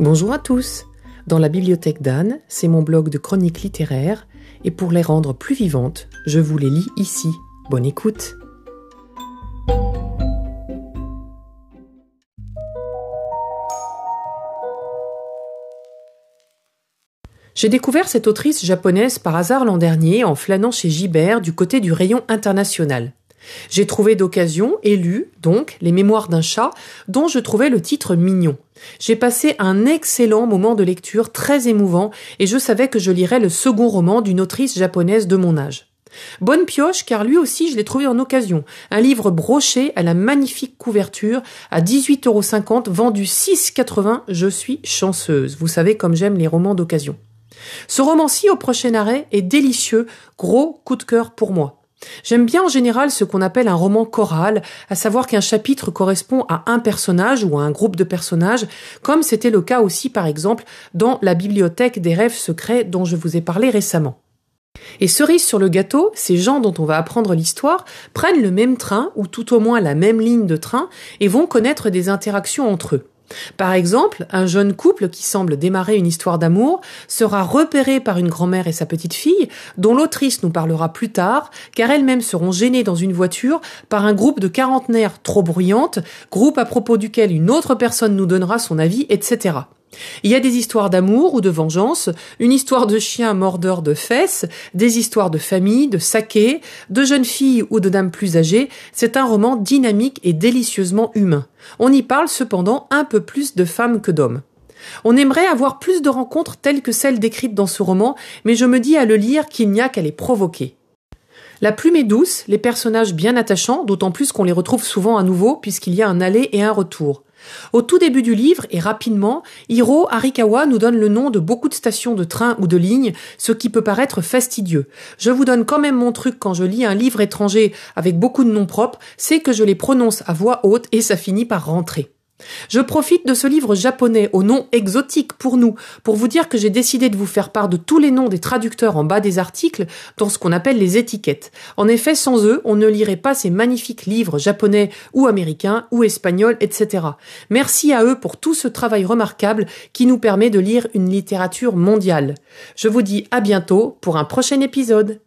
Bonjour à tous. Dans la bibliothèque d'Anne, c'est mon blog de chroniques littéraires, et pour les rendre plus vivantes, je vous les lis ici. Bonne écoute. J'ai découvert cette autrice japonaise par hasard l'an dernier en flânant chez Gibert du côté du rayon international. J'ai trouvé d'occasion et lu, donc, Les Mémoires d'un chat, dont je trouvais le titre mignon. J'ai passé un excellent moment de lecture très émouvant et je savais que je lirais le second roman d'une autrice japonaise de mon âge. Bonne pioche, car lui aussi je l'ai trouvé en occasion. Un livre broché à la magnifique couverture à 18,50 euros, vendu 6,80. Je suis chanceuse. Vous savez comme j'aime les romans d'occasion. Ce roman-ci, au prochain arrêt, est délicieux. Gros coup de cœur pour moi. J'aime bien en général ce qu'on appelle un roman choral, à savoir qu'un chapitre correspond à un personnage ou à un groupe de personnages, comme c'était le cas aussi par exemple dans la bibliothèque des rêves secrets dont je vous ai parlé récemment. Et cerise sur le gâteau, ces gens dont on va apprendre l'histoire prennent le même train, ou tout au moins la même ligne de train, et vont connaître des interactions entre eux. Par exemple, un jeune couple qui semble démarrer une histoire d'amour sera repéré par une grand-mère et sa petite fille, dont l'autrice nous parlera plus tard, car elles-mêmes seront gênées dans une voiture par un groupe de quarantenaires trop bruyantes, groupe à propos duquel une autre personne nous donnera son avis, etc. Il y a des histoires d'amour ou de vengeance, une histoire de chien mordeur de fesses, des histoires de famille, de saké, de jeunes filles ou de dames plus âgées. C'est un roman dynamique et délicieusement humain. On y parle cependant un peu plus de femmes que d'hommes. On aimerait avoir plus de rencontres telles que celles décrites dans ce roman, mais je me dis à le lire qu'il n'y a qu'à les provoquer. La plume est douce, les personnages bien attachants, d'autant plus qu'on les retrouve souvent à nouveau puisqu'il y a un aller et un retour. Au tout début du livre, et rapidement, Hiro Arikawa nous donne le nom de beaucoup de stations de train ou de lignes, ce qui peut paraître fastidieux. Je vous donne quand même mon truc quand je lis un livre étranger avec beaucoup de noms propres, c'est que je les prononce à voix haute et ça finit par rentrer. Je profite de ce livre japonais au nom exotique pour nous pour vous dire que j'ai décidé de vous faire part de tous les noms des traducteurs en bas des articles dans ce qu'on appelle les étiquettes. En effet, sans eux, on ne lirait pas ces magnifiques livres japonais ou américains ou espagnols, etc. Merci à eux pour tout ce travail remarquable qui nous permet de lire une littérature mondiale. Je vous dis à bientôt pour un prochain épisode.